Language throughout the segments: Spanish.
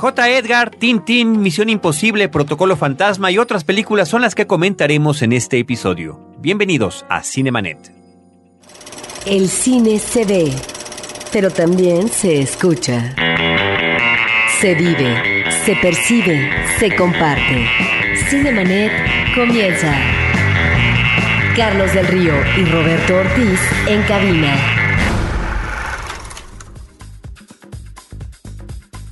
J. Edgar, Tintín, Misión Imposible, Protocolo Fantasma y otras películas son las que comentaremos en este episodio. Bienvenidos a Cinemanet. El cine se ve, pero también se escucha. Se vive, se percibe, se comparte. Cinemanet comienza. Carlos del Río y Roberto Ortiz en cabina.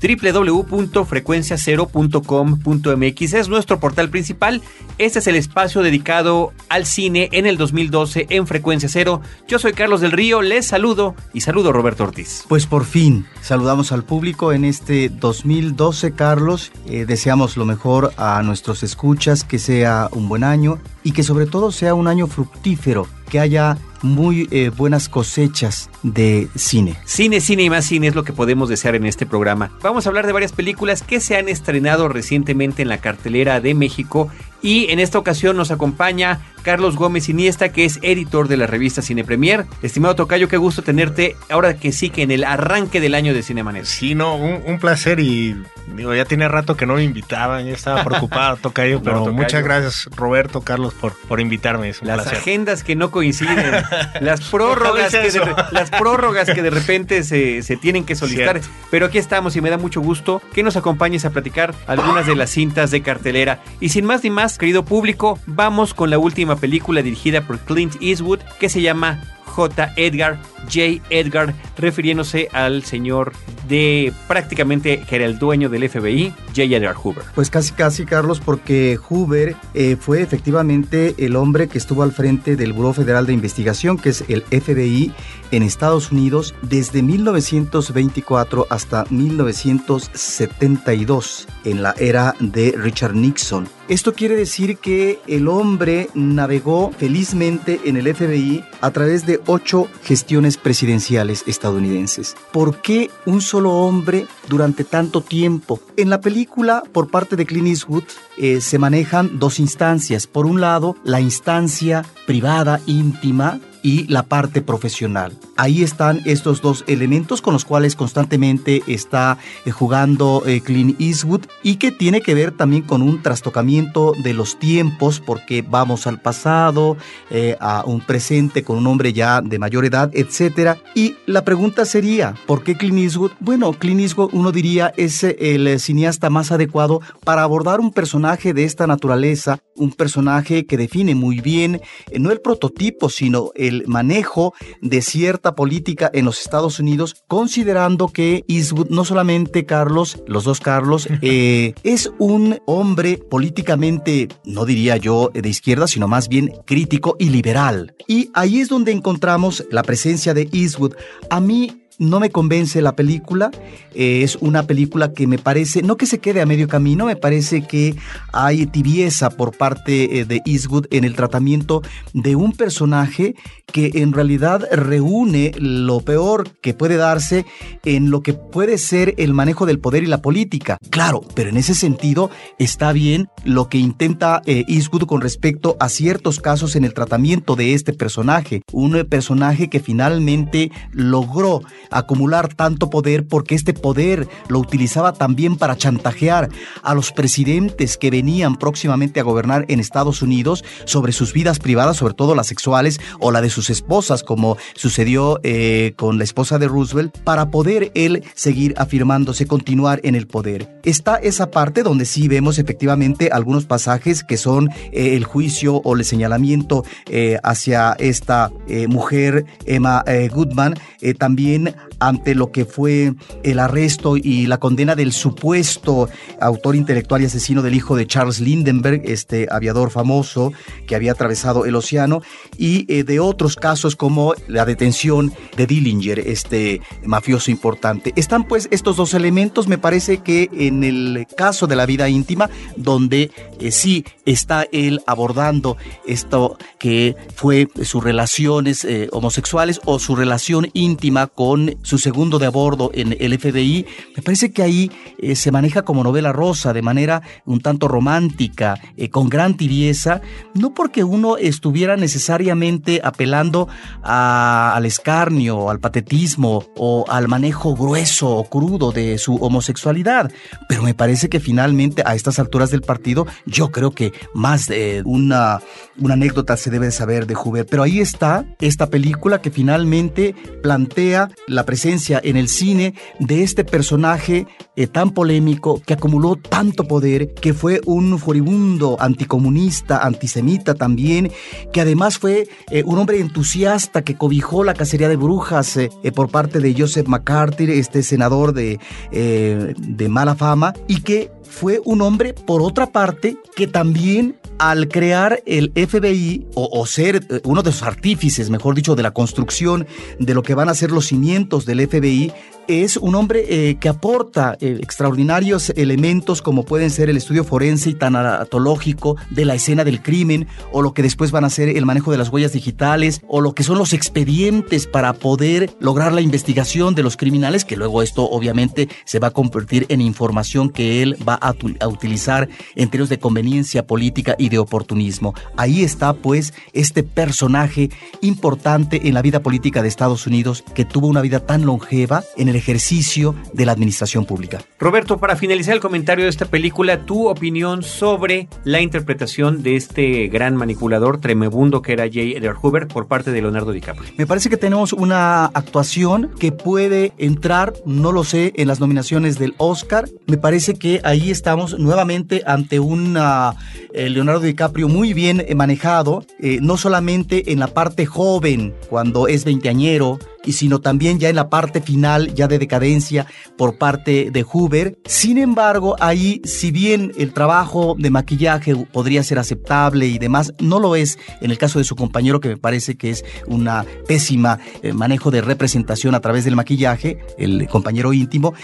www.frecuenciacero.com.mx es nuestro portal principal. Este es el espacio dedicado al cine en el 2012 en Frecuencia Cero. Yo soy Carlos del Río, les saludo y saludo a Roberto Ortiz. Pues por fin saludamos al público en este 2012, Carlos. Eh, deseamos lo mejor a nuestros escuchas, que sea un buen año y que sobre todo sea un año fructífero, que haya muy eh, buenas cosechas de cine. Cine, cine y más cine es lo que podemos desear en este programa. Vamos a hablar de varias películas que se han estrenado recientemente en la cartelera de México y en esta ocasión nos acompaña Carlos Gómez Iniesta, que es editor de la revista Cine Premier. Estimado Tocayo, qué gusto tenerte ahora que sí que en el arranque del año de Cinemanet. Sí, no, un, placer y digo, ya tiene rato que no me invitaban, ya estaba preocupado Tocayo, pero muchas gracias Roberto, Carlos, por, por invitarme. las agendas que no coinciden, las prórrogas, que de, las prórrogas que de repente se, tienen que solicitar. Pero aquí estamos y me da mucho gusto que nos acompañes a platicar algunas de las cintas de cartelera. Y sin más ni más, querido público, vamos con la última película dirigida por Clint Eastwood que se llama J. Edgar, J. Edgar, refiriéndose al señor de prácticamente que era el dueño del FBI, J. Edgar Hoover. Pues casi casi, Carlos, porque Hoover eh, fue efectivamente el hombre que estuvo al frente del Buró Federal de Investigación, que es el FBI en Estados Unidos desde 1924 hasta 1972, en la era de Richard Nixon. Esto quiere decir que el hombre navegó felizmente en el FBI a través de ocho gestiones presidenciales estadounidenses. ¿Por qué un solo hombre durante tanto tiempo? En la película, por parte de Clint Eastwood, eh, se manejan dos instancias. Por un lado, la instancia privada, íntima, y la parte profesional. Ahí están estos dos elementos con los cuales constantemente está eh, jugando eh, Clint Eastwood y que tiene que ver también con un trastocamiento de los tiempos porque vamos al pasado, eh, a un presente con un hombre ya de mayor edad, etc. Y la pregunta sería, ¿por qué Clint Eastwood? Bueno, Clint Eastwood uno diría es el cineasta más adecuado para abordar un personaje de esta naturaleza, un personaje que define muy bien no el prototipo, sino el el manejo de cierta política en los Estados Unidos, considerando que Eastwood no solamente Carlos, los dos Carlos, eh, es un hombre políticamente, no diría yo de izquierda, sino más bien crítico y liberal. Y ahí es donde encontramos la presencia de Eastwood. A mí no me convence la película. Eh, es una película que me parece, no que se quede a medio camino, me parece que hay tibieza por parte eh, de Eastwood en el tratamiento de un personaje que en realidad reúne lo peor que puede darse en lo que puede ser el manejo del poder y la política. Claro, pero en ese sentido está bien lo que intenta eh, Eastwood con respecto a ciertos casos en el tratamiento de este personaje. Un personaje que finalmente logró acumular tanto poder porque este poder lo utilizaba también para chantajear a los presidentes que venían próximamente a gobernar en Estados Unidos sobre sus vidas privadas, sobre todo las sexuales o la de sus esposas, como sucedió eh, con la esposa de Roosevelt, para poder él seguir afirmándose, continuar en el poder. Está esa parte donde sí vemos efectivamente algunos pasajes que son eh, el juicio o el señalamiento eh, hacia esta mujer, Emma Goodman, también ante lo que fue el arresto y la condena del supuesto autor intelectual y asesino del hijo de Charles Lindenberg, este aviador famoso que había atravesado el océano, y eh, de otros casos como la detención de Dillinger, este mafioso importante. Están pues estos dos elementos, me parece que en el caso de la vida íntima, donde eh, sí está él abordando esto que fue sus relaciones eh, homosexuales o su relación íntima con su segundo de a bordo en el FBI, me parece que ahí eh, se maneja como novela rosa, de manera un tanto romántica, eh, con gran tibieza, no porque uno estuviera necesariamente apelando al escarnio, al patetismo o al manejo grueso o crudo de su homosexualidad, pero me parece que finalmente a estas alturas del partido yo creo que más de una, una anécdota se debe saber de Huber, pero ahí está esta película que finalmente plantea la presencia en el cine de este personaje eh, tan polémico que acumuló tanto poder, que fue un furibundo anticomunista, antisemita también, que además fue eh, un hombre entusiasta que cobijó la cacería de brujas eh, por parte de Joseph McCarthy, este senador de, de mala fama, y que fue un hombre, por otra parte, que también al crear el FBI o, ser uno de sus artífices, mejor dicho, de la construcción de lo que van a ser los cimientos del FBI, es un hombre eh, que aporta eh, extraordinarios elementos como pueden ser el estudio forense y tanatológico de la escena del crimen o lo que después van a ser el manejo de las huellas digitales o lo que son los expedientes para poder lograr la investigación de los criminales que luego esto obviamente se va a convertir en información que él va a, a utilizar en términos de conveniencia política y de oportunismo. Ahí está pues este personaje importante en la vida política de Estados Unidos que tuvo una vida tan longeva en el ejercicio de la administración pública. Roberto, para finalizar el comentario de esta película, tu opinión sobre la interpretación de este gran manipulador tremebundo que era J. Edgar Hoover por parte de Leonardo DiCaprio. Me parece que tenemos una actuación que puede entrar, no lo sé, en las nominaciones del Oscar. Me parece que ahí estamos nuevamente ante un eh, Leonardo DiCaprio muy bien manejado, eh, no solamente en la parte joven, cuando es veinteañero, y sino también ya en la parte final, ya de decadencia por parte de Hoover. Sin embargo, ahí, si bien el trabajo de maquillaje podría ser aceptable y demás, no lo es en el caso de su compañero, que me parece que es una pésima eh, manejo de representación a través del maquillaje, el compañero íntimo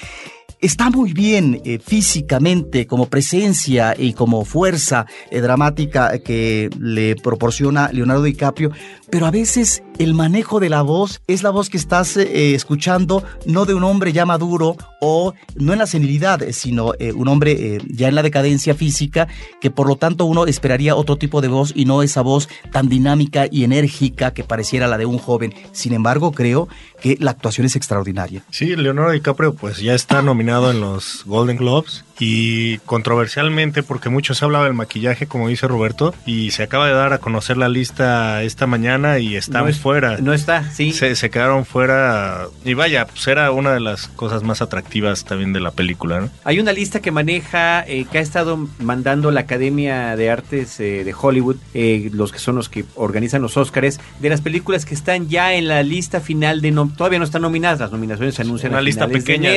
está muy bien eh, físicamente como presencia y como fuerza eh, dramática que le proporciona Leonardo DiCaprio, pero a veces el manejo de la voz es la voz que estás eh, escuchando no de un hombre ya maduro o no en la senilidad, sino un hombre ya en la decadencia física que por lo tanto uno esperaría otro tipo de voz y no esa voz tan dinámica y enérgica que pareciera la de un joven. Sin embargo, creo que la actuación es extraordinaria. Sí, Leonardo DiCaprio pues ya está nominado en los Golden Globes y controversialmente porque mucho se hablaba del maquillaje como dice Roberto y se acaba de dar a conocer la lista esta mañana y están fuera. No está, sí. Se, se, quedaron fuera y vaya, pues era una de las cosas más atractivas también de la película. ¿no? Hay una lista que maneja, eh, que ha estado mandando la Academia de Artes eh, de Hollywood, eh, los que son los que organizan los Oscars, de las películas que están ya en la lista final de... No, todavía no están nominadas, las nominaciones se anuncian una lista pequeña,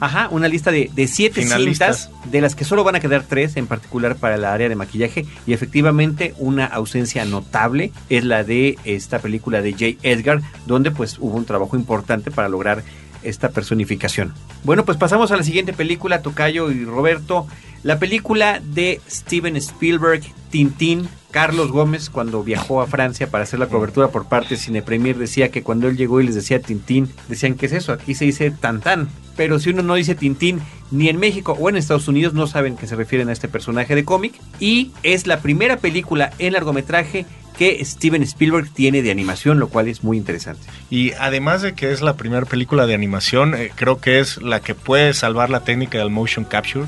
Ajá, una lista de, de siete cintas de las que solo van a quedar tres, en particular para la área de maquillaje, y efectivamente una ausencia notable es la de esta película de J. Edgar, donde pues hubo un trabajo importante para lograr esta personificación. Bueno, pues pasamos a la siguiente película, Tocayo y Roberto. La película de Steven Spielberg, Tintín, Carlos Gómez, cuando viajó a Francia para hacer la cobertura por parte de Cine Premier, decía que cuando él llegó y les decía Tintín, decían, ¿qué es eso? Aquí se dice Tantán. Pero si uno no dice Tintín, ni en México o en Estados Unidos no saben que se refieren a este personaje de cómic. Y es la primera película en largometraje que Steven Spielberg tiene de animación, lo cual es muy interesante. Y además de que es la primera película de animación, eh, creo que es la que puede salvar la técnica del motion capture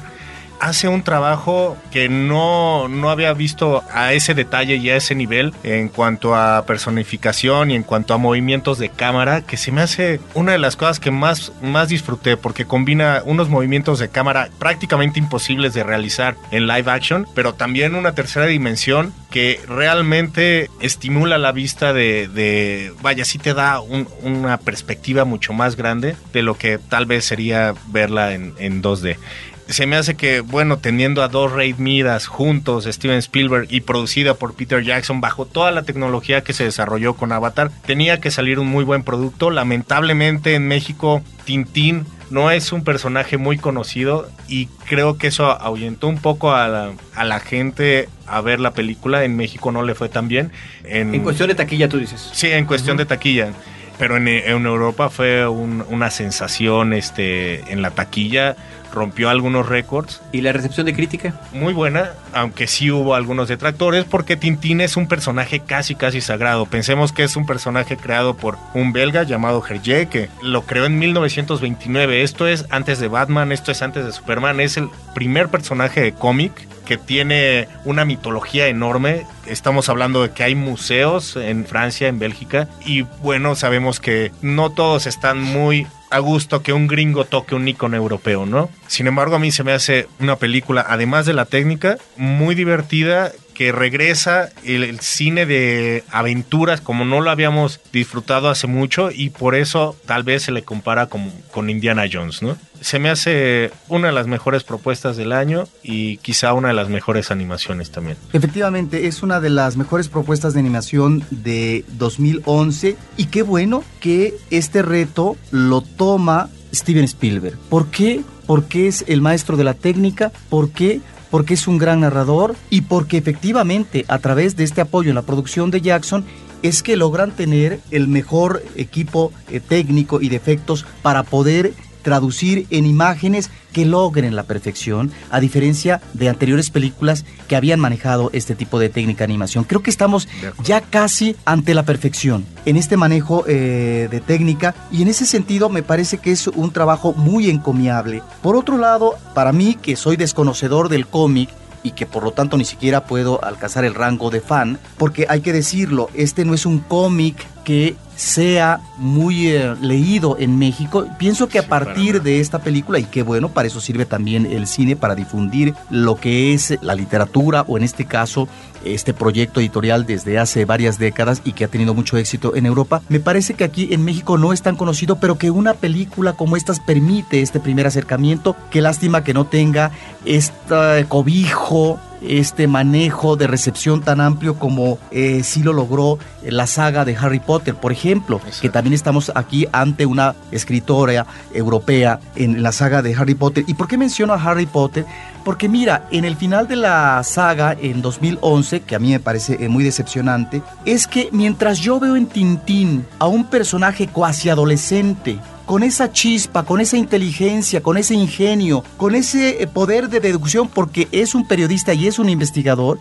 hace un trabajo que no, no había visto a ese detalle y a ese nivel en cuanto a personificación y en cuanto a movimientos de cámara, que se me hace una de las cosas que más, más disfruté porque combina unos movimientos de cámara prácticamente imposibles de realizar en live action, pero también una tercera dimensión que realmente estimula la vista de, vaya, sí te da una perspectiva mucho más grande de lo que tal vez sería verla en, en 2D se me hace que, bueno, teniendo a dos Raid Midas juntos, Steven Spielberg y producida por Peter Jackson bajo toda la tecnología que se desarrolló con Avatar, tenía que salir un muy buen producto. Lamentablemente en México, Tintín no es un personaje muy conocido y creo que eso ahuyentó un poco a la, a la gente a ver la película. En México no le fue tan bien. En, cuestión de taquilla, tú dices. Sí, en cuestión de taquilla. pero en, Europa fue una sensación este, en la taquilla rompió algunos récords. ¿Y la recepción de crítica? Muy buena, aunque sí hubo algunos detractores, porque Tintín es un personaje casi, casi sagrado. Pensemos que es un personaje creado por un belga llamado Hergé, que lo creó en 1929. Esto es antes de Batman, esto es antes de Superman, es el primer personaje de cómic que tiene una mitología enorme. Estamos hablando de que hay museos en Francia, en Bélgica, y bueno, sabemos que no todos están muy a gusto que un gringo toque un icono europeo, ¿no? Sin embargo, a mí se me hace una película, además de la técnica, muy divertida que regresa el, cine de aventuras como no lo habíamos disfrutado hace mucho y por eso tal vez se le compara con, con Indiana Jones, ¿no? Se me hace una de las mejores propuestas del año y quizá una de las mejores animaciones también. Efectivamente, es una de las mejores propuestas de animación de 2011 y qué bueno que este reto lo toma Steven Spielberg. ¿Por qué? Porque es el maestro de la técnica, ¿por qué? Porque es un gran narrador y porque efectivamente a través de este apoyo en la producción de Jackson es que logran tener el mejor equipo eh, técnico y de efectos para poder traducir en imágenes que logren la perfección, a diferencia de anteriores películas que habían manejado este tipo de técnica de animación. Creo que estamos ya casi ante la perfección en este manejo eh, de técnica y en ese sentido me parece que es un trabajo muy encomiable. Por otro lado, para mí, que soy desconocedor del cómic, y que por lo tanto ni siquiera puedo alcanzar el rango de fan, porque hay que decirlo, este no es un cómic que sea muy eh, leído en México. Pienso que a partir de esta película, y qué bueno, para eso sirve también el cine, para difundir lo que es la literatura o en este caso este proyecto editorial desde hace varias décadas y que ha tenido mucho éxito en Europa. Me parece que aquí en México no es tan conocido, pero que una película como estas permite este primer acercamiento. Qué lástima que no tenga este cobijo este manejo de recepción tan amplio como eh, sí lo logró la saga de Harry Potter, por ejemplo, que también estamos aquí ante una escritora europea en la saga de Harry Potter. ¿Y por qué menciono a Harry Potter? Porque mira, en el final de la saga, en 2011, que a mí me parece eh, muy decepcionante, es que mientras yo veo en Tintín a un personaje cuasi adolescente, con esa chispa, con esa inteligencia, con ese ingenio, con ese eh, poder de deducción, porque es un periodista y es un investigador.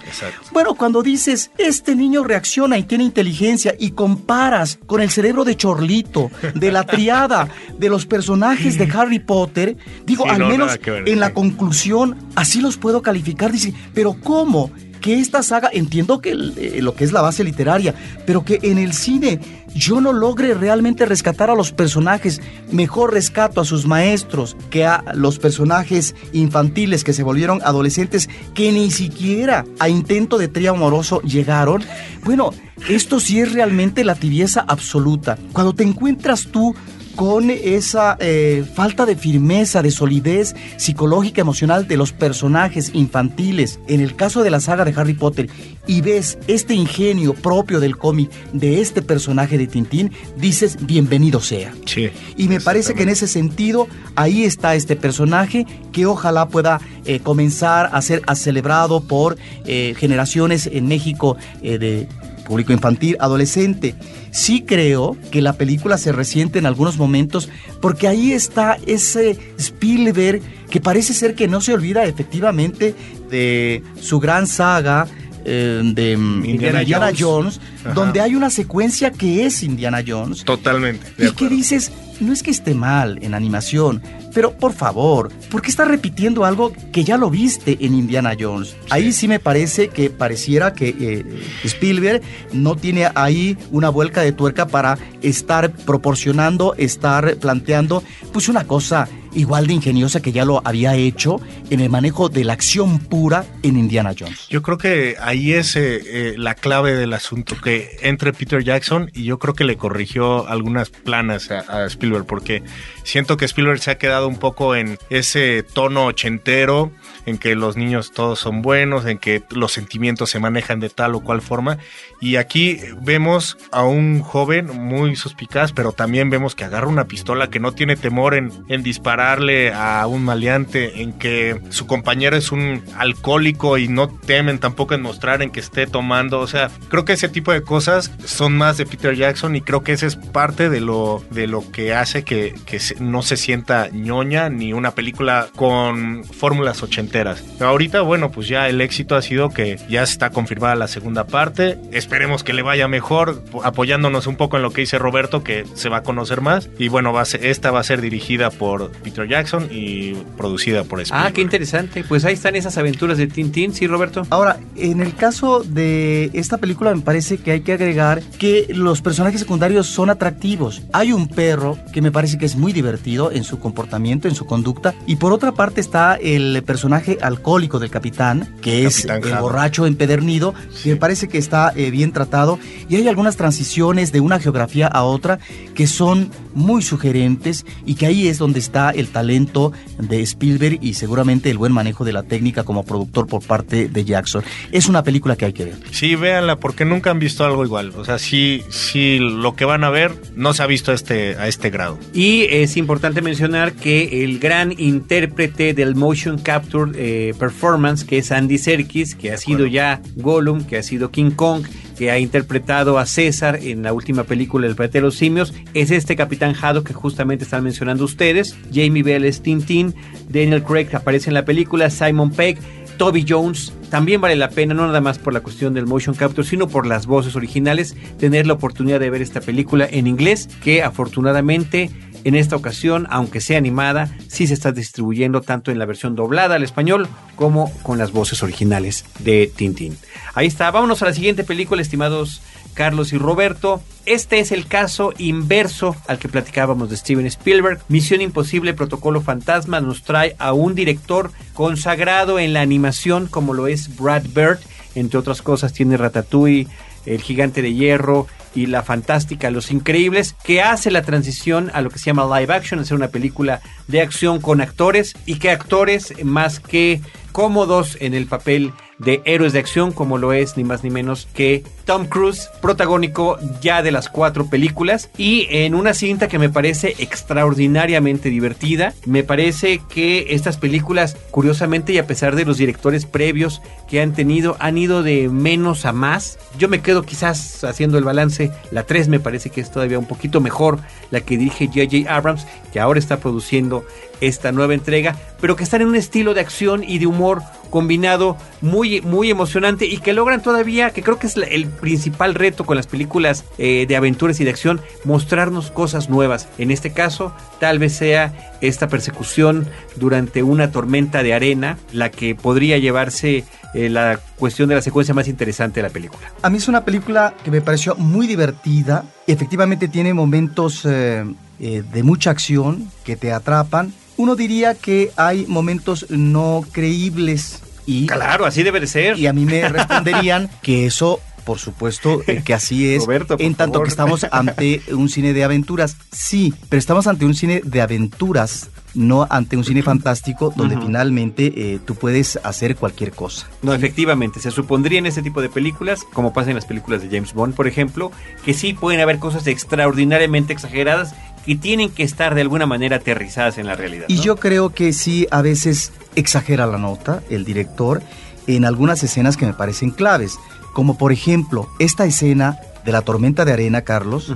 Bueno, cuando dices, este niño reacciona y tiene inteligencia y comparas con el cerebro de Chorlito, de la triada, de los personajes de Harry Potter, digo, al menos en la conclusión, así los puedo calificar. Dice, pero ¿cómo? Que esta saga, entiendo que eh, lo que es la base literaria, pero que en el cine yo no logre realmente rescatar a los personajes, mejor rescato a sus maestros que a los personajes infantiles que se volvieron adolescentes que ni siquiera a intento de trío amoroso llegaron. Bueno, esto sí es realmente la tibieza absoluta. Cuando te encuentras tú con esa eh, falta de firmeza, de solidez psicológica, emocional de los personajes infantiles, en el caso de la saga de Harry Potter, y ves este ingenio propio del cómic de este personaje de Tintín, dices, bienvenido sea. Sí, y me parece que en ese sentido, ahí está este personaje que ojalá pueda eh, comenzar a ser celebrado por eh, generaciones en México de público infantil, adolescente. Sí creo que la película se resiente en algunos momentos porque ahí está ese Spielberg que parece ser que no se olvida efectivamente de su gran saga eh, de Indiana, Jones, donde hay una secuencia que es Indiana Jones. Totalmente. y que dices, no es que esté mal en animación, pero por favor, ¿por qué estás repitiendo algo que ya lo viste en Indiana Jones? Ahí sí me parece que pareciera que eh, Spielberg no tiene ahí una vuelca de tuerca para estar proporcionando, estar planteando, pues una cosa igual de ingeniosa que ya lo había hecho en el manejo de la acción pura en Indiana Jones. Yo creo que ahí es eh, eh, la clave del asunto, que entre Peter Jackson y yo creo que le corrigió algunas planas a, Spielberg, porque siento que Spielberg se ha quedado un poco en ese tono ochentero, en que los niños todos son buenos, en que los sentimientos se manejan de tal o cual forma. Y aquí vemos a un joven muy suspicaz, pero también vemos que agarra una pistola que no tiene temor en, en disparar dispararle a un maleante, en que su compañero es un alcohólico y no temen tampoco en mostrar en que esté tomando. O sea, creo que ese tipo de cosas son más de Peter Jackson y creo que ese es parte de lo, de lo que hace que, que no se sienta ñoña ni una película con fórmulas ochenteras. Pero ahorita, bueno, pues ya el éxito ha sido que ya está confirmada la segunda parte. Esperemos que le vaya mejor, apoyándonos un poco en lo que dice Roberto, que se va a conocer más. Y bueno, va a ser, esta va a ser dirigida por Peter Jackson y producida por Spielberg. Ah, qué interesante. Pues ahí están esas aventuras de Tintín, ¿sí, Roberto? Ahora, en el caso de esta película me parece que hay que agregar que los personajes secundarios son atractivos. Hay un perro que me parece que es muy divertido en su comportamiento, en su conducta. Y por otra parte está el personaje alcohólico del capitán, que es el borracho empedernido, que me parece que está eh, bien tratado. Y hay algunas transiciones de una geografía a otra que son muy sugerentes y que ahí es donde está el talento de Spielberg y seguramente el buen manejo de la técnica como productor por parte de Jackson. Es una película que hay que ver. Sí, véanla porque nunca han visto algo igual. O sea, sí, sí, lo que van a ver no se ha visto a este, a este grado. Y es importante mencionar que el gran intérprete del motion capture eh, performance, que es Andy Serkis, que ha sido ya Gollum, que ha sido King Kong, que ha interpretado a César en la última película El planeta de los simios, es este Capitán Haddock que justamente están mencionando ustedes. Jamie Bell es Tintín, Daniel Craig aparece en la película, Simon Pegg, Toby Jones. También vale la pena, no nada más por la cuestión del motion capture, sino por las voces originales, tener la oportunidad de ver esta película en inglés, que afortunadamente en esta ocasión, aunque sea animada, sí se está distribuyendo tanto en la versión doblada al español como con las voces originales de Tintín. Ahí está, vámonos a la siguiente película, estimados Carlos y Roberto. Este es el caso inverso al que platicábamos de Steven Spielberg. Misión Imposible, Protocolo Fantasma nos trae a un director consagrado en la animación como lo es Brad Bird. Entre otras cosas tiene Ratatouille, El Gigante de Hierro y La Fantástica, Los Increíbles, que hace la transición a lo que se llama live action, hacer una película de acción con actores y que actores más que cómodos en el papel de héroes de acción como lo es ni más ni menos que Tom Cruise, protagónico ya de las cuatro películas y en una cinta que me parece extraordinariamente divertida. Me parece que estas películas, curiosamente y a pesar de los directores previos que han tenido, han ido de menos a más. Yo me quedo quizás haciendo el balance, la 3 me parece que es todavía un poquito mejor, la que dirige JJ Abrams, que ahora está produciendo esta nueva entrega, pero que están en un estilo de acción y de humor combinado muy, muy emocionante y que logran todavía, que creo que es el principal reto con las películas eh, de aventuras y de acción, mostrarnos cosas nuevas. En este caso, tal vez sea esta persecución durante una tormenta de arena la que podría llevarse eh, la cuestión de la secuencia más interesante de la película. A mí es una película que me pareció muy divertida. Efectivamente tiene momentos eh, de mucha acción que te atrapan uno diría que hay momentos no creíbles y... Claro, así debe de ser. Y a mí me responderían que eso por supuesto eh, que así es. en tanto que estamos ante un cine de aventuras. Sí, pero estamos ante un cine de aventuras, no ante un cine fantástico donde finalmente eh, tú puedes hacer cualquier cosa. No, efectivamente, se supondría en ese tipo de películas, como pasa en las películas de James Bond, por ejemplo, que sí pueden haber cosas extraordinariamente exageradas y tienen que estar de alguna manera aterrizadas en la realidad. Y yo creo que sí, a veces exagera la nota el director en algunas escenas que me parecen claves, como por ejemplo esta escena de la tormenta de arena, Carlos,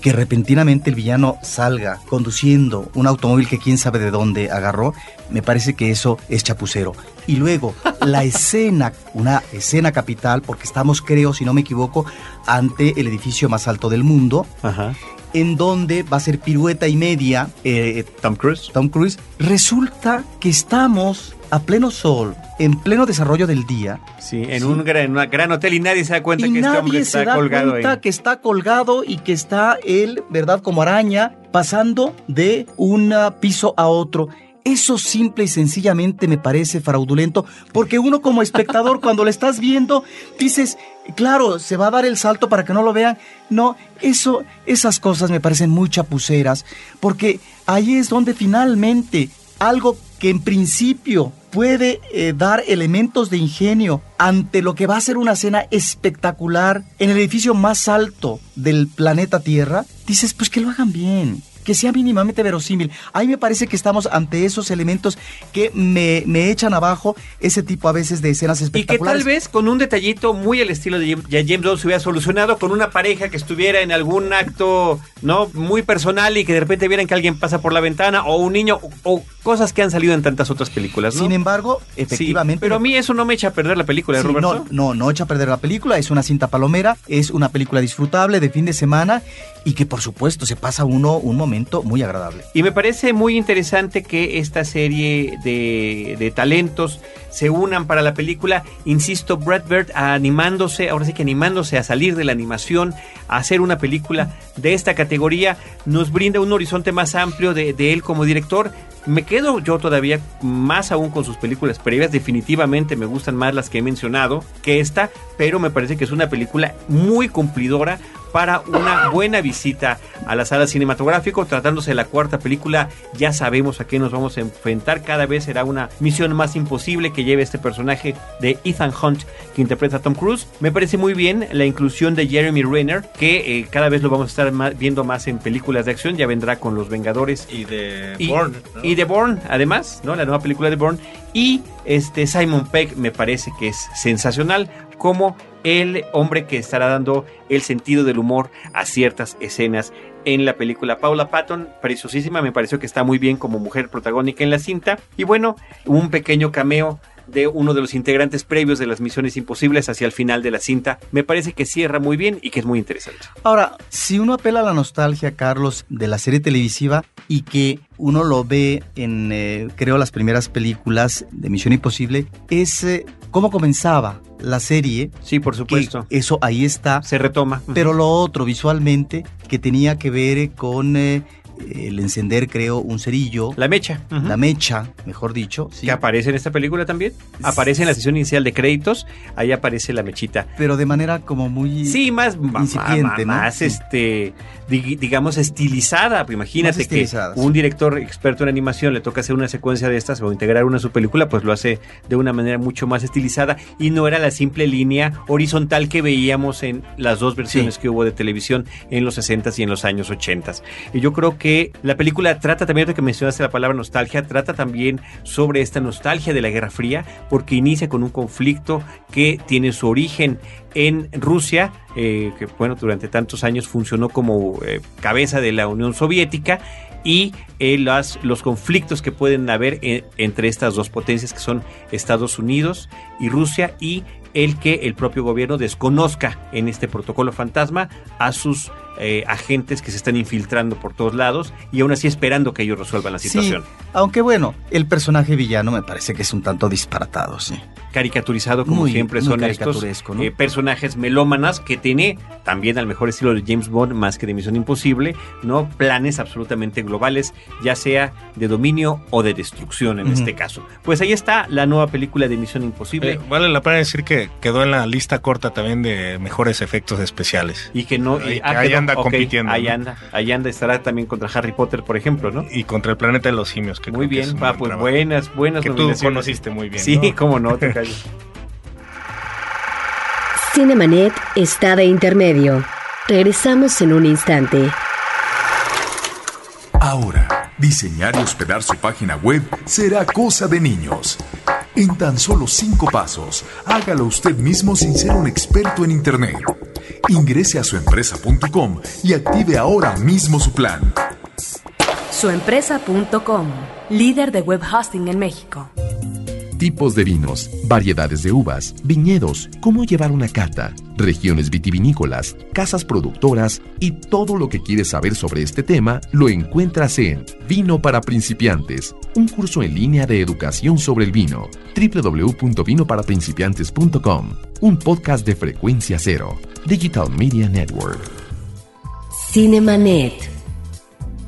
que repentinamente el villano salga conduciendo un automóvil que quién sabe de dónde agarró, me parece que eso es chapucero. Y luego la escena, una escena capital, porque estamos, creo, si no me equivoco, ante el edificio más alto del mundo. Ajá en donde va a ser pirueta y media eh, Tom Cruise. Tom Cruise. Resulta que estamos a pleno sol, en pleno desarrollo del día. Sí, en un gran, gran, hotel y nadie se da cuenta que este hombre está se da colgado cuenta que está colgado y que está él, ¿verdad? Como araña, pasando de un piso a otro. Eso simple y sencillamente me parece fraudulento, porque uno como espectador cuando lo estás viendo dices, claro, se va a dar el salto para que no lo vean. No, eso, esas cosas me parecen muy chapuceras, porque ahí es donde finalmente algo que en principio puede eh, dar elementos de ingenio ante lo que va a ser una escena espectacular en el edificio más alto del planeta Tierra, dices, pues que lo hagan bien que sea mínimamente verosímil. A mí me parece que estamos ante esos elementos que me, me echan abajo ese tipo a veces de escenas espectaculares. Y que tal vez con un detallito muy al estilo de James Bond se hubiera solucionado con una pareja que estuviera en algún acto no muy personal y que de repente vieran que alguien pasa por la ventana o un niño o, cosas que han salido en tantas otras películas. ¿no? Sin embargo, efectivamente. pero a mí eso no me echa a perder la película, sí, Roberto. No, no, no echa a perder la película. Es una cinta palomera, es una película disfrutable de fin de semana y que por supuesto se pasa uno un momento muy agradable. Y me parece muy interesante que esta serie de, de talentos se unan para la película. Insisto, Brad Bird animándose, ahora sí que animándose a salir de la animación, a hacer una película de esta categoría, nos brinda un horizonte más amplio de, de él como director. Me quedo yo todavía más aún con sus películas previas. Definitivamente me gustan más las que he mencionado que esta, pero me parece que es una película muy cumplidora para una buena visita a la sala cinematográfica. Tratándose de la cuarta película, ya sabemos a qué nos vamos a enfrentar. Cada vez será una misión más imposible que lleve este personaje de Ethan Hunt que interpreta a Tom Cruise. Me parece muy bien la inclusión de Jeremy Renner, que eh, cada vez lo vamos a estar más, viendo más en películas de acción. Ya vendrá con Los Vengadores. Y de Bourne. ¿no? Y de Bourne, además, ¿no? La nueva película de Bourne. Y este Simon Pegg me parece que es sensacional como el hombre que estará dando el sentido del humor a ciertas escenas en la película. Paula Patton, preciosísima, me pareció que está muy bien como mujer protagónica en la cinta. Y bueno, un pequeño cameo de uno de los integrantes previos de las Misiones Imposibles hacia el final de la cinta. Me parece que cierra muy bien y que es muy interesante. Ahora, si uno apela a la nostalgia, Carlos, de la serie televisiva y que uno lo ve en, eh, creo, las primeras películas de Misión Imposible, es eh, cómo comenzaba la serie. Sí, por supuesto. Eso ahí está. Se retoma. Pero lo otro, visualmente, que tenía que ver con... Eh, el encender, creo, un cerillo. La mecha. Uh -huh. La mecha, mejor dicho. ¿sí? Que aparece en esta película también. Aparece en la sesión inicial de créditos. Ahí aparece la mechita. Pero de manera como muy. Sí, más. Incipiente, más, ¿no? más este. digamos, estilizada. Pues imagínate estilizada, que un director experto en animación le toca hacer una secuencia de estas o integrar una a su película, pues lo hace de una manera mucho más estilizada y no era la simple línea horizontal que veíamos en las dos versiones que hubo de televisión en los 60s y en los años 80s. Y yo creo que que la película trata también, de que mencionaste la palabra nostalgia, trata también sobre esta nostalgia de la Guerra Fría, porque inicia con un conflicto que tiene su origen en Rusia, eh, que bueno, durante tantos años funcionó como eh, cabeza de la Unión Soviética, y eh, las, los conflictos que pueden haber en, entre estas dos potencias que son Estados Unidos y Rusia y el que el propio gobierno desconozca en este protocolo fantasma a sus eh, agentes que se están infiltrando por todos lados y aún así esperando que ellos resuelvan la situación. Sí, aunque bueno, el personaje villano me parece que es un tanto disparatado, sí. Caricaturizado como Muy- siempre muy son estos eh, personajes melómanas que tiene también al mejor estilo de James Bond más que de Misión Imposible, ¿no? Planes absolutamente globales, ya sea de dominio o de destrucción en este caso. Pues ahí está la nueva película de Misión Imposible. Eh, vale la pena decir que quedó en la lista corta también de mejores efectos especiales. y que no y- ah, que anda compitiendo, ahí ¿no? anda ahí anda estará también contra Harry Potter por ejemplo no Y contra el planeta de los simios, que muy que bien buen pues buenas buenas Que tú conociste muy bien. sí ¿no? cómo no te calles. Cinemanet está de intermedio. Regresamos en un instante. Ahora, diseñar y hospedar su página web será cosa de niños. En tan solo cinco pasos, hágalo usted mismo sin ser un experto en Internet. Ingrese a suempresa.com y active ahora mismo su plan. Suempresa.com, líder de web hosting en México. Tipos de vinos, variedades de uvas, viñedos, cómo llevar una cata, regiones vitivinícolas, casas productoras y todo lo que quieres saber sobre este tema lo encuentras en Vino para Principiantes, un curso en línea de educación sobre el vino. www.vinoparaprincipiantes.com, un podcast de frecuencia cero, Digital Media Network. Cinemanet.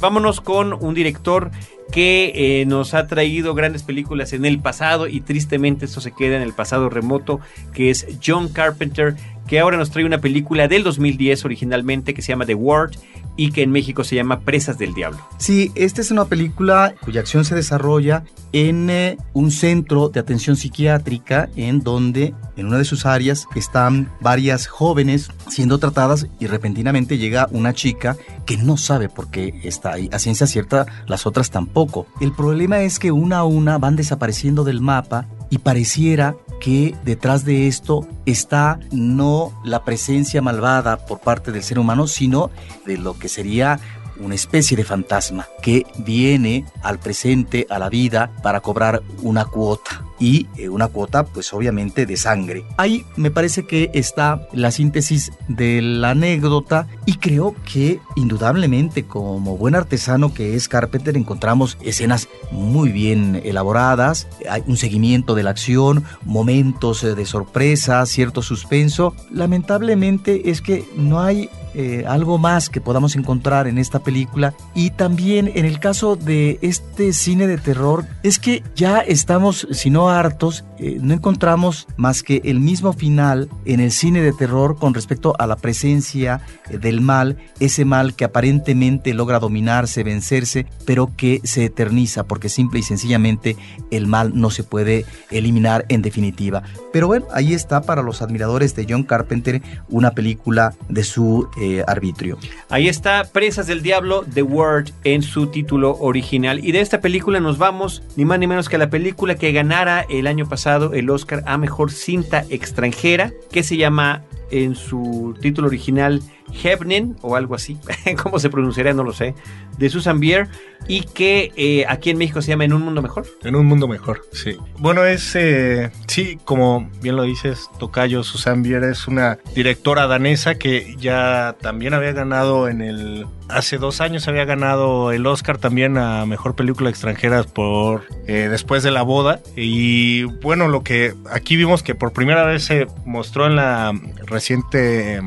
vámonos con un director que eh, nos ha traído grandes películas en el pasado y tristemente esto se queda en el pasado remoto, que es John Carpenter, que ahora nos trae una película del 2010 originalmente que se llama The Ward, y que en México se llama Presas del Diablo. Sí, esta es una película cuya acción se desarrolla en eh, un centro de atención psiquiátrica en donde en una de sus áreas están varias jóvenes siendo tratadas y repentinamente llega una chica que no sabe por qué está ahí. A ciencia cierta, las otras tampoco. El problema es que una a una van desapareciendo del mapa y pareciera que detrás de esto está no la presencia malvada por parte del ser humano, sino de lo que sería una especie de fantasma que viene al presente, a la vida, para cobrar una cuota y eh, una cuota pues obviamente de sangre. Ahí me parece que está la síntesis de la anécdota y creo que indudablemente como buen artesano que es Carpenter encontramos escenas muy bien elaboradas, hay un seguimiento de la acción, momentos eh, de sorpresa, cierto suspenso. Lamentablemente es que no hay eh, algo más que podamos encontrar en esta película y también en el caso de este cine de terror es que ya estamos, si no hartos, eh, no encontramos más que el mismo final en el cine de terror con respecto a la presencia eh, del mal, ese mal que aparentemente logra dominarse, vencerse, pero que se eterniza porque simple y sencillamente el mal no se puede eliminar en definitiva. Pero bueno, ahí está para los admiradores de John Carpenter una película de su eh, arbitrio. Ahí está Presas del Diablo, The Word en su título original. Y de esta película nos vamos, ni más ni menos que a la película que ganara el año pasado el Oscar a Mejor Cinta Extranjera, que se llama en su título original Hebnen o algo así, cómo se pronunciará no lo sé, de Susan Bier y que eh, aquí en México se llama En un mundo mejor. En un mundo mejor, sí. Bueno, es, eh, sí, como bien lo dices, Tocayo Susan Bier es una directora danesa que ya también había ganado en el... Hace dos años había ganado el Oscar también a Mejor Película Extranjera por eh, Después de la Boda. Y bueno, lo que aquí vimos que por primera vez se mostró en la reciente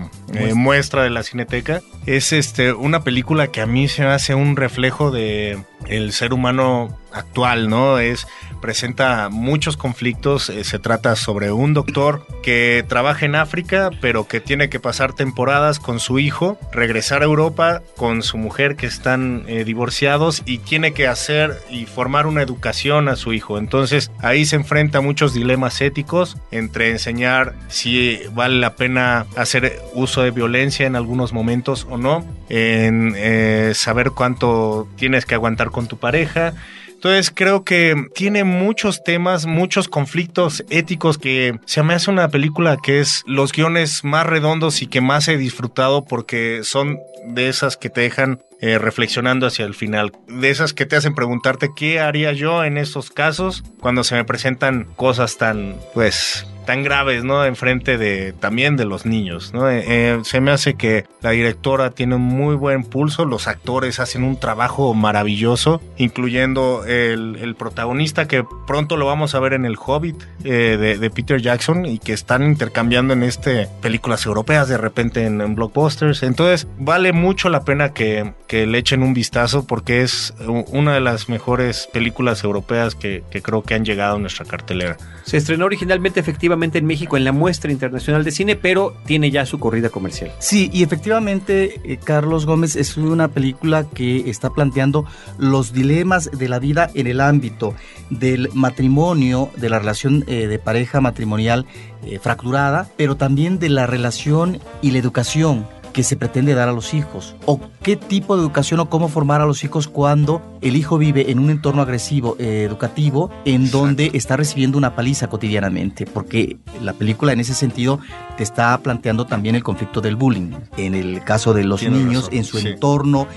muestra de la Cineteca es este una película que a mí se me hace un reflejo de el ser humano actual, ¿no? Es presenta muchos conflictos, eh, se trata sobre un doctor que trabaja en África, pero que tiene que pasar temporadas con su hijo, regresar a Europa con su mujer que están eh, divorciados y tiene que hacer y formar una educación a su hijo. Entonces, ahí se enfrenta a muchos dilemas éticos entre enseñar si vale la pena hacer uso de violencia en algunos momentos o no, en eh, saber cuánto tienes que aguantar con tu pareja. Entonces creo que tiene muchos temas, muchos conflictos éticos que se me hace una película que es los guiones más redondos y que más he disfrutado porque son de esas que te dejan eh, reflexionando hacia el final, de esas que te hacen preguntarte qué haría yo en estos casos cuando se me presentan cosas tan, pues, tan graves, ¿no? Enfrente de también de los niños, ¿no? Eh, eh, se me hace que la directora tiene un muy buen pulso, los actores hacen un trabajo maravilloso, incluyendo el, protagonista que pronto lo vamos a ver en El Hobbit de, Peter Jackson y que están intercambiando en este películas europeas de repente en, en blockbusters. Entonces vale mucho la pena que, que le echen un vistazo porque es una de las mejores películas europeas que, creo que han llegado a nuestra cartelera. Se estrenó originalmente efectivamente en México en la muestra internacional de cine, pero tiene ya su corrida comercial. Sí, y efectivamente eh, Carlos Gómez es una película que está planteando los dilemas de la vida en el ámbito del matrimonio, de la relación eh, de pareja matrimonial eh, fracturada, pero también de la relación y la educación que se pretende dar a los hijos o qué tipo de educación o cómo formar a los hijos cuando el hijo vive en un entorno agresivo eh, educativo en donde está recibiendo una paliza cotidianamente porque la película en ese sentido te está planteando también el conflicto del bullying. En el caso de los niños en su entorno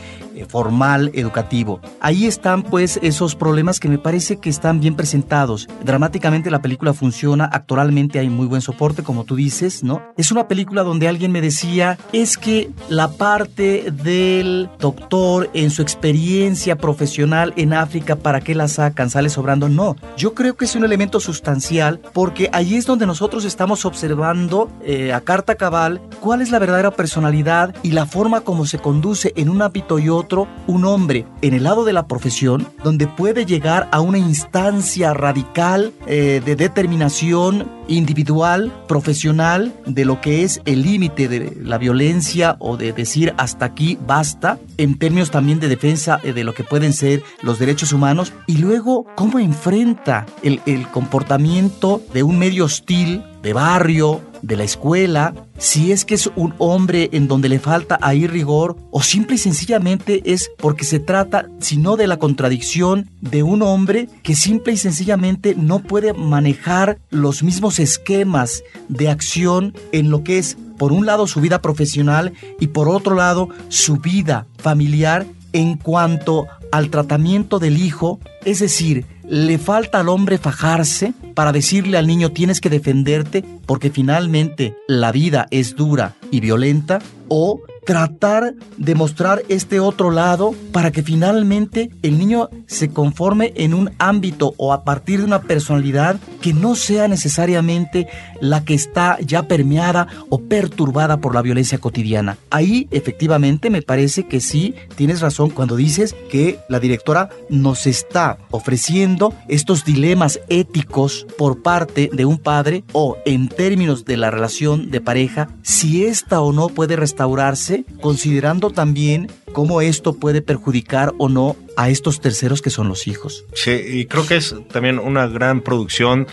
formal educativo. Ahí están pues esos problemas que me parece que están bien presentados. Dramáticamente la película funciona, actoralmente hay muy buen soporte como tú dices, ¿no? Es una película donde alguien me decía, es que la parte del doctor en su experiencia profesional en África, ¿para qué la sacan? ¿Sale sobrando? No, yo creo que es un elemento sustancial porque ahí es donde nosotros estamos observando eh, a carta cabal cuál es la verdadera personalidad y la forma como se conduce en un ámbito y un hombre en el lado de la profesión donde puede llegar a una instancia radical eh, de determinación individual, profesional, de lo que es el límite de la violencia o de decir hasta aquí basta, en términos también de defensa eh, de lo que pueden ser los derechos humanos, y luego cómo enfrenta el comportamiento de un medio hostil, de barrio, de la escuela, si es que es un hombre en donde le falta ahí rigor o simple y sencillamente es porque se trata, sino de la contradicción de un hombre que simple y sencillamente no puede manejar los mismos esquemas de acción en lo que es, por un lado, su vida profesional y por otro lado, su vida familiar en cuanto al tratamiento del hijo, es decir, le falta al hombre fajarse para decirle al niño tienes que defenderte porque finalmente la vida es dura y violenta o tratar de mostrar este otro lado para que finalmente el niño se conforme en un ámbito o a partir de una personalidad que no sea necesariamente la que está ya permeada o perturbada por la violencia cotidiana. Ahí efectivamente me parece que sí tienes razón cuando dices que la directora nos está ofreciendo estos dilemas éticos por parte de un padre o en términos de la relación de pareja, si esta o no puede restaurarse considerando también cómo esto puede perjudicar o no a estos terceros que son los hijos. Sí, y creo que es también una gran producción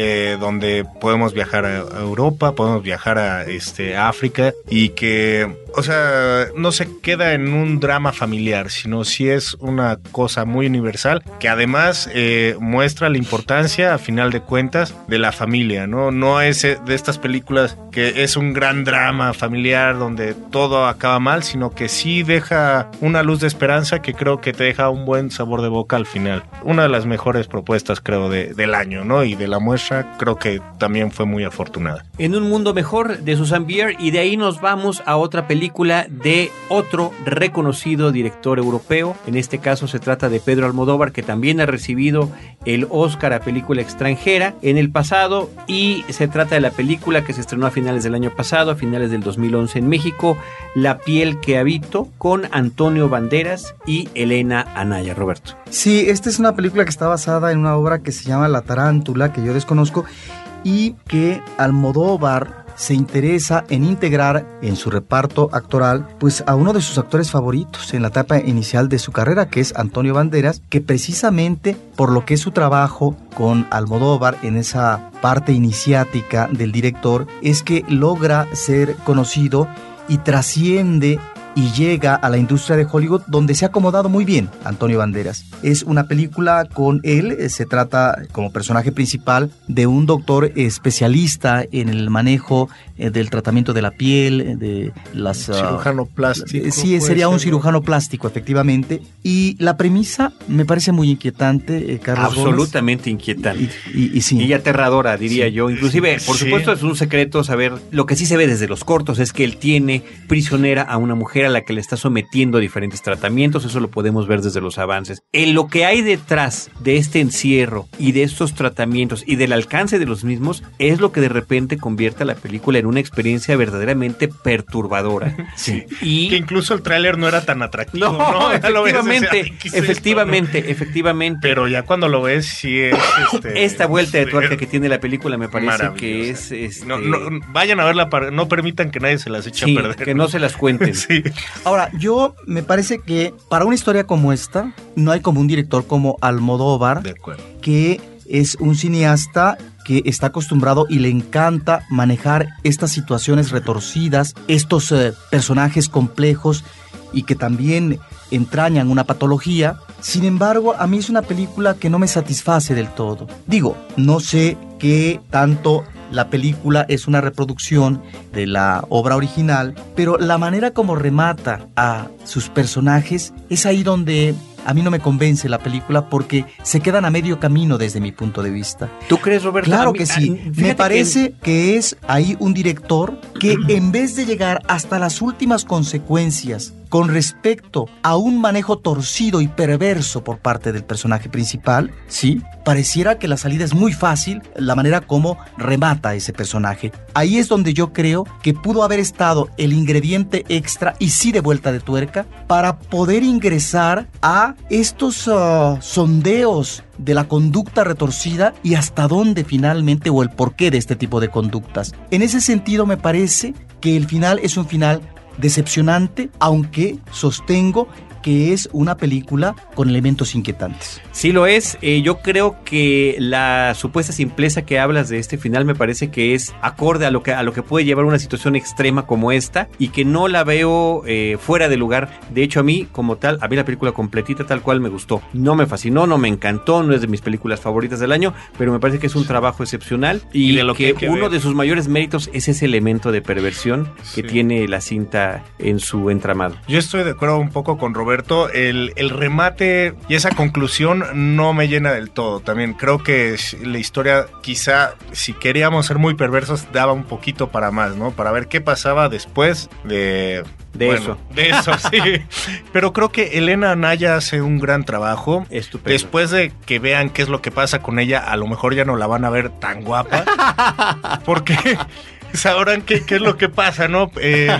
eh, donde podemos viajar a Europa, podemos viajar a este, África y que, o sea, no se queda en un drama familiar, sino si es una cosa muy universal que además eh, muestra la importancia, a final de cuentas, de la familia, ¿no? No es de estas películas que es un gran drama familiar donde todo acaba mal, sino que sí deja una luz de esperanza que creo que te deja un buen sabor de boca al final. Una de las mejores propuestas, creo, de, del año, ¿no? Y de la muestra creo que también fue muy afortunada. En un mundo mejor de Susan Bier y de ahí nos vamos a otra película de otro reconocido director europeo. En este caso se trata de Pedro Almodóvar que también ha recibido el Oscar a película extranjera en el pasado y se trata de la película que se estrenó a finales del año pasado, a finales del 2011 en México, La piel que habito con Antonio Banderas y Elena Anaya. Roberto. Sí, esta es una película que está basada en una obra que se llama La Tarántula, que yo desconozco, y que Almodóvar se interesa en integrar en su reparto actoral pues a uno de sus actores favoritos en la etapa inicial de su carrera que es Antonio Banderas que precisamente por lo que es su trabajo con Almodóvar en esa parte iniciática del director es que logra ser conocido y trasciende y llega a la industria de Hollywood donde se ha acomodado muy bien Antonio Banderas. Es una película con él, eh, se trata como personaje principal de un doctor especialista en el manejo eh, del tratamiento de la piel, eh, de las... Ah, cirujano plástico. Sí, sería un cirujano plástico, efectivamente. Y la premisa me parece muy inquietante, Carlos. Absolutamente inquietante. Y, sí. y, aterradora, diría yo. Inclusive, por supuesto, es un secreto saber, lo que sí se ve desde los cortos es que él tiene prisionera a una mujer a la que le está sometiendo a diferentes tratamientos, eso lo podemos ver desde los avances. En lo que hay detrás de este encierro y de estos tratamientos y del alcance de los mismos es lo que de repente convierte a la película en una experiencia verdaderamente perturbadora. Sí. Y que incluso el tráiler no era tan atractivo, ¿no? Efectivamente, efectivamente, efectivamente. Pero ya cuando lo ves sí es este, esta vuelta de tuerca que tiene la película me parece que es este... no, vayan a verla no permitan que nadie se las eche a perder. Que no se las cuenten. sí. Ahora, yo me parece que para una historia como esta, no hay como un director como Almodóvar, que es un cineasta que está acostumbrado y le encanta manejar estas situaciones retorcidas, estos eh, personajes complejos y que también entrañan una patología. Sin embargo, a mí es una película que no me satisface del todo. Digo, no sé qué tanto la película es una reproducción de la obra original, pero la manera como remata a sus personajes es ahí donde a mí no me convence la película porque se quedan a medio camino desde mi punto de vista. ¿Tú crees, Roberto? Claro que sí. Me parece que... es ahí un director que en vez de llegar hasta las últimas consecuencias con respecto a un manejo torcido y perverso por parte del personaje principal, sí, pareciera que la salida es muy fácil, la manera como remata ese personaje. Ahí es donde yo creo que pudo haber estado el ingrediente extra y sí de vuelta de tuerca para poder ingresar a estos uh, sondeos de la conducta retorcida y hasta dónde finalmente o el porqué de este tipo de conductas. En ese sentido me parece que el final es un final decepcionante, aunque sostengo que es una película con elementos inquietantes. Sí lo es. Eh, yo creo que la supuesta simpleza que hablas de este final me parece que es acorde a lo que, a lo que puede llevar una situación extrema como esta y que no la veo eh, fuera de lugar. De hecho, a mí, como tal, a mí la película completita tal cual me gustó. No me fascinó, no me encantó, no es de mis películas favoritas del año, pero me parece que es un trabajo excepcional y, de lo que, uno de sus mayores méritos es ese elemento de perversión que tiene la cinta en su entramado. Yo estoy de acuerdo un poco con Roberto el, remate y esa conclusión no me llena del todo. También creo que la historia, quizá, si queríamos ser muy perversos, daba un poquito para más, ¿no? Para ver qué pasaba después de. De eso. De eso, sí. Pero creo que Elena Anaya hace un gran trabajo. Estupendo. Después de que vean qué es lo que pasa con ella, a lo mejor ya no la van a ver tan guapa. porque sabrán qué, qué es lo que pasa, ¿no? Eh,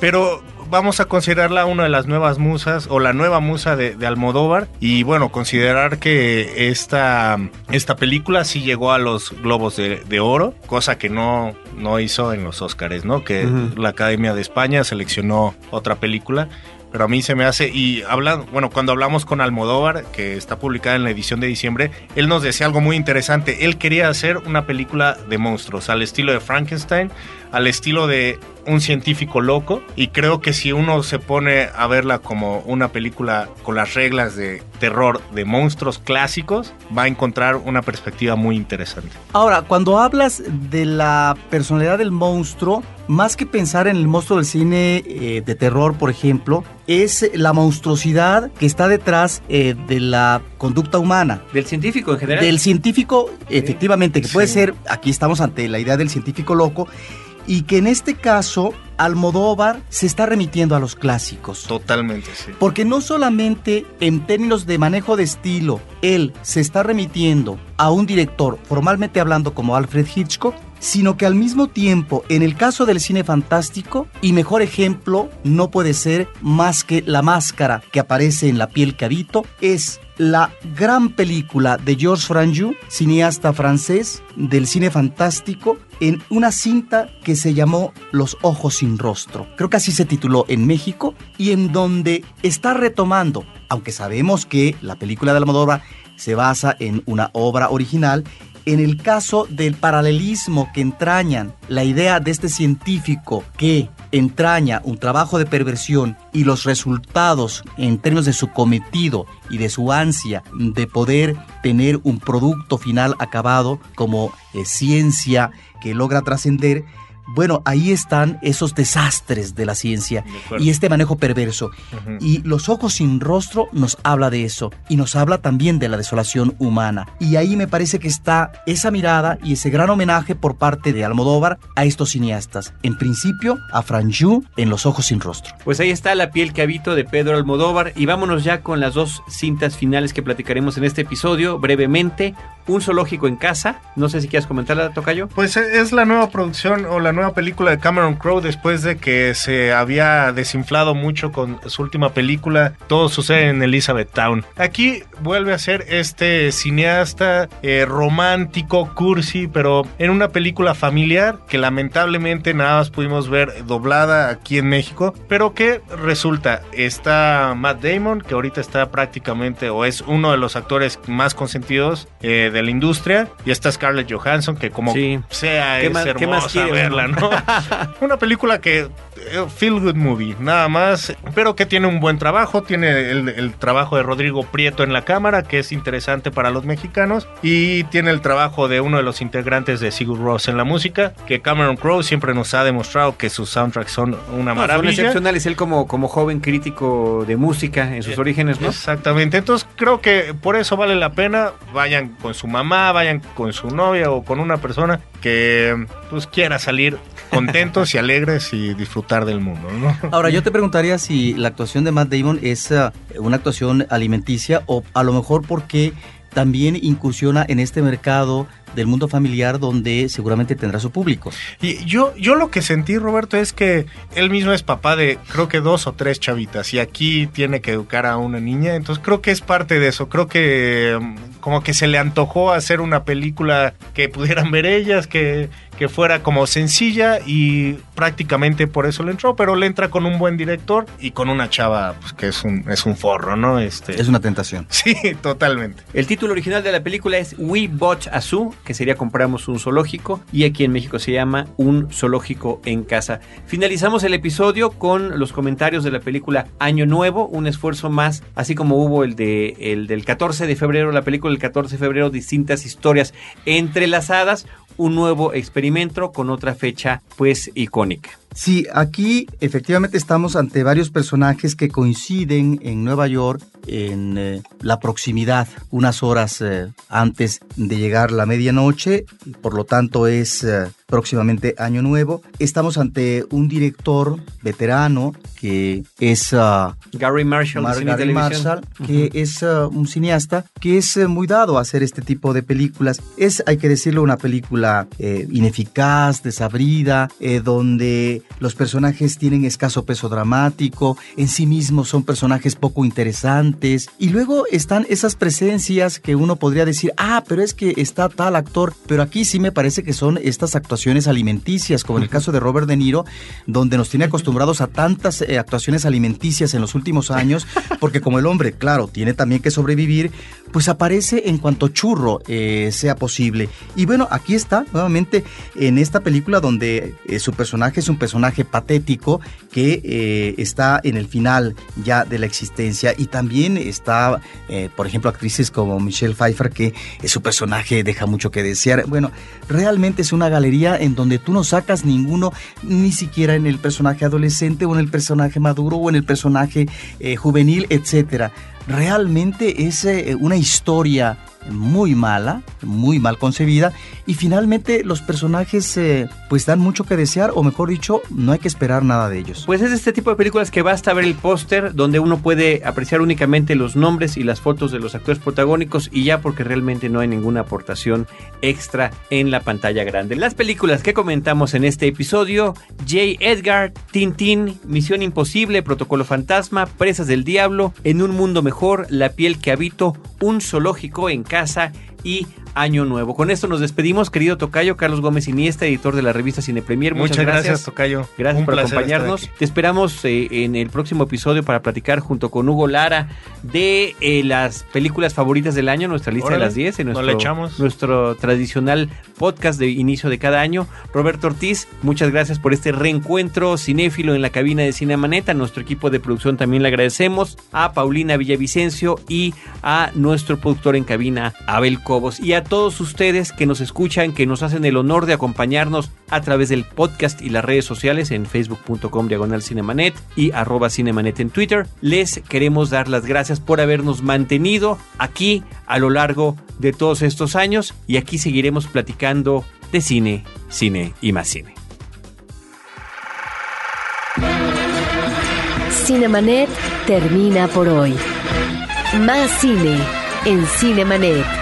pero vamos a considerarla una de las nuevas musas o la nueva musa de, Almodóvar y bueno, considerar que esta, esta película sí llegó a los globos de, oro, cosa que no, no hizo en los Óscares, ¿no? Que la Academia de España seleccionó otra película pero a mí se me hace, y hablan, bueno, cuando hablamos con Almodóvar, que está publicada en la edición de diciembre, él nos decía algo muy interesante, él quería hacer una película de monstruos, al estilo de Frankenstein, al estilo de un científico loco y creo que si uno se pone a verla como una película con las reglas de terror de monstruos clásicos, va a encontrar una perspectiva muy interesante. Ahora, cuando hablas de la personalidad del monstruo, más que pensar en el monstruo del cine eh, de terror, por ejemplo, es la monstruosidad que está detrás eh, de la conducta humana. Del científico en general. Del científico, efectivamente, que puede ser, aquí estamos ante la idea del científico loco, y que en este caso Almodóvar se está remitiendo a los clásicos. Totalmente, sí. Porque no solamente en términos de manejo de estilo, él se está remitiendo a un director formalmente hablando como Alfred Hitchcock, sino que al mismo tiempo, en el caso del cine fantástico, y mejor ejemplo no puede ser más que La Máscara que aparece en La piel que habito, es la gran película de Georges Franju, cineasta francés del cine fantástico, en una cinta que se llamó Los ojos sin rostro. Creo que así se tituló en México y en donde está retomando, aunque sabemos que la película de Almodóvar se basa en una obra original, en el caso del paralelismo que entrañan la idea de este científico que entraña un trabajo de perversión y los resultados en términos de su cometido y de su ansia de poder tener un producto final acabado como eh, ciencia que logra trascender, bueno, ahí están esos desastres de la ciencia y este manejo perverso. Y Los ojos sin rostro nos habla de eso y nos habla también de la desolación humana. Y ahí me parece que está esa mirada y ese gran homenaje por parte de Almodóvar a estos cineastas. En principio, a Franju en Los ojos sin rostro. Pues ahí está La piel que habito de Pedro Almodóvar y vámonos ya con las dos cintas finales que platicaremos en este episodio brevemente. Un zoológico en casa. No sé si quieres comentarla, Tocayo. Pues es la nueva producción o la nueva película de Cameron Crowe después de que se había desinflado mucho con su última película. Todo sucede en Elizabethtown. Aquí vuelve a ser este cineasta eh, romántico, cursi, pero en una película familiar que lamentablemente nada más pudimos ver doblada aquí en México, pero que resulta está Matt Damon, que ahorita está prácticamente o es uno de los actores más consentidos eh, de la industria, y está Scarlett Johansson, que como sea es hermosa verla. ¿no? Una película que feel good movie, nada más, pero que tiene un buen trabajo, tiene el, trabajo de Rodrigo Prieto en la cámara, que es interesante para los mexicanos, y tiene el trabajo de uno de los integrantes de Sigur Ross en la música, que Cameron Crowe siempre nos ha demostrado que sus soundtracks son una maravilla. Son excepcionales, él como, como joven crítico de música en sus orígenes, ¿no? Exactamente, entonces creo que por eso vale la pena, vayan con su mamá, vayan con su novia o con una persona que pues quiera salir contentos y alegres y disfrutar del mundo. Ahora, yo te preguntaría si la actuación de Matt Damon es uh, una actuación alimenticia o a lo mejor porque también incursiona en este mercado del mundo familiar donde seguramente tendrá su público. Y yo, yo lo que sentí, Roberto, es que él mismo es papá de creo que dos o tres chavitas y aquí tiene que educar a una niña, entonces creo que es parte de eso, creo que mm, como que se le antojó hacer una película que pudieran ver ellas, que, que fuera como sencilla y prácticamente por eso le entró, pero le entra con un buen director y con una chava pues, que es un, es un forro, ¿no? Este... Es una tentación. Sí, totalmente. El título original de la película es We Bought a Zoo, que sería compramos un zoológico, y aquí en México se llama Un zoológico en casa. Finalizamos el episodio con los comentarios de la película Año Nuevo, un esfuerzo más, así como hubo el, de, el del 14 de febrero, la película del 14 de febrero, distintas historias entrelazadas, un nuevo experimento con otra fecha pues icónica. Sí, aquí efectivamente estamos ante varios personajes que coinciden en Nueva York en eh, la proximidad, unas horas eh, antes de llegar la medianoche, por lo tanto es eh, próximamente Año Nuevo. Estamos ante un director veterano que es uh, Gary Marshall, Mar Gary Marshall que uh -huh. es uh, un cineasta que es muy dado a hacer este tipo de películas. Es, hay que decirlo, una película ineficaz, desabrida, donde los personajes tienen escaso peso dramático, en sí mismos son personajes poco interesantes. Y luego están esas presencias que uno podría decir, ah, pero es que está tal actor, pero aquí sí me parece que son estas actuaciones alimenticias, como en el caso de Robert De Niro, donde nos tiene acostumbrados a tantas eh, actuaciones alimenticias en los últimos años, porque como el hombre, claro, tiene también que sobrevivir, pues aparece en cuanto churro eh, sea posible. Y bueno, aquí está nuevamente en esta película donde eh, su personaje es un personaje patético que eh, está en el final ya de la existencia y también está, por ejemplo, actrices como Michelle Pfeiffer que su personaje deja mucho que desear. Bueno, realmente es una galería en donde tú no sacas ninguno, ni siquiera en el personaje adolescente o en el personaje maduro o en el personaje juvenil, etcétera realmente es eh, una historia muy mala, muy mal concebida y finalmente los personajes eh, pues dan mucho que desear o mejor dicho no hay que esperar nada de ellos. Pues es este tipo de películas que basta ver el póster donde uno puede apreciar únicamente los nombres y las fotos de los actores protagónicos y ya porque realmente no hay ninguna aportación extra en la pantalla grande. Las películas que comentamos en este episodio, J. Edgar, Tintín, Misión Imposible, Protocolo Fantasma, Presas del Diablo, En un Mundo Mejor, La piel que habito, Un zoológico en casa y Año Nuevo. Con esto nos despedimos, querido Tocayo, Carlos Gómez Iniesta, editor de la revista Cine Premier. Muchas, Muchas gracias, gracias, Tocayo. Gracias Un por acompañarnos. Te esperamos eh, en el próximo episodio para platicar junto con Hugo Lara de eh, las películas favoritas del año, nuestra lista Órale, de las 10, en nuestro, echamos. nuestro tradicional podcast de inicio de cada año. Roberto Ortiz, muchas gracias por este reencuentro cinéfilo en la cabina de Cinemanet. A nuestro equipo de producción también le agradecemos. A Paulina Villavicencio y a nuestro productor en cabina, Abel Cobos. Y a todos ustedes que nos escuchan, que nos hacen el honor de acompañarnos a través del podcast y las redes sociales en facebook.com diagonal cinemanet y arroba cinemanet en Twitter. Les queremos dar las gracias por habernos mantenido aquí a lo largo de todos estos años y aquí seguiremos platicando de cine, cine y más cine. Cinemanet termina por hoy. Más cine en Cinemanet.